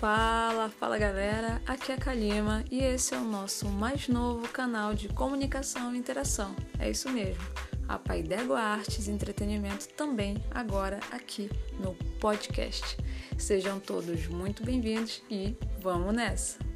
Fala, fala galera, aqui é a Kalima e esse é o nosso mais novo canal de comunicação e interação. É isso mesmo, a Paidego Artes e Entretenimento também agora aqui no podcast. Sejam todos muito bem-vindos e vamos nessa!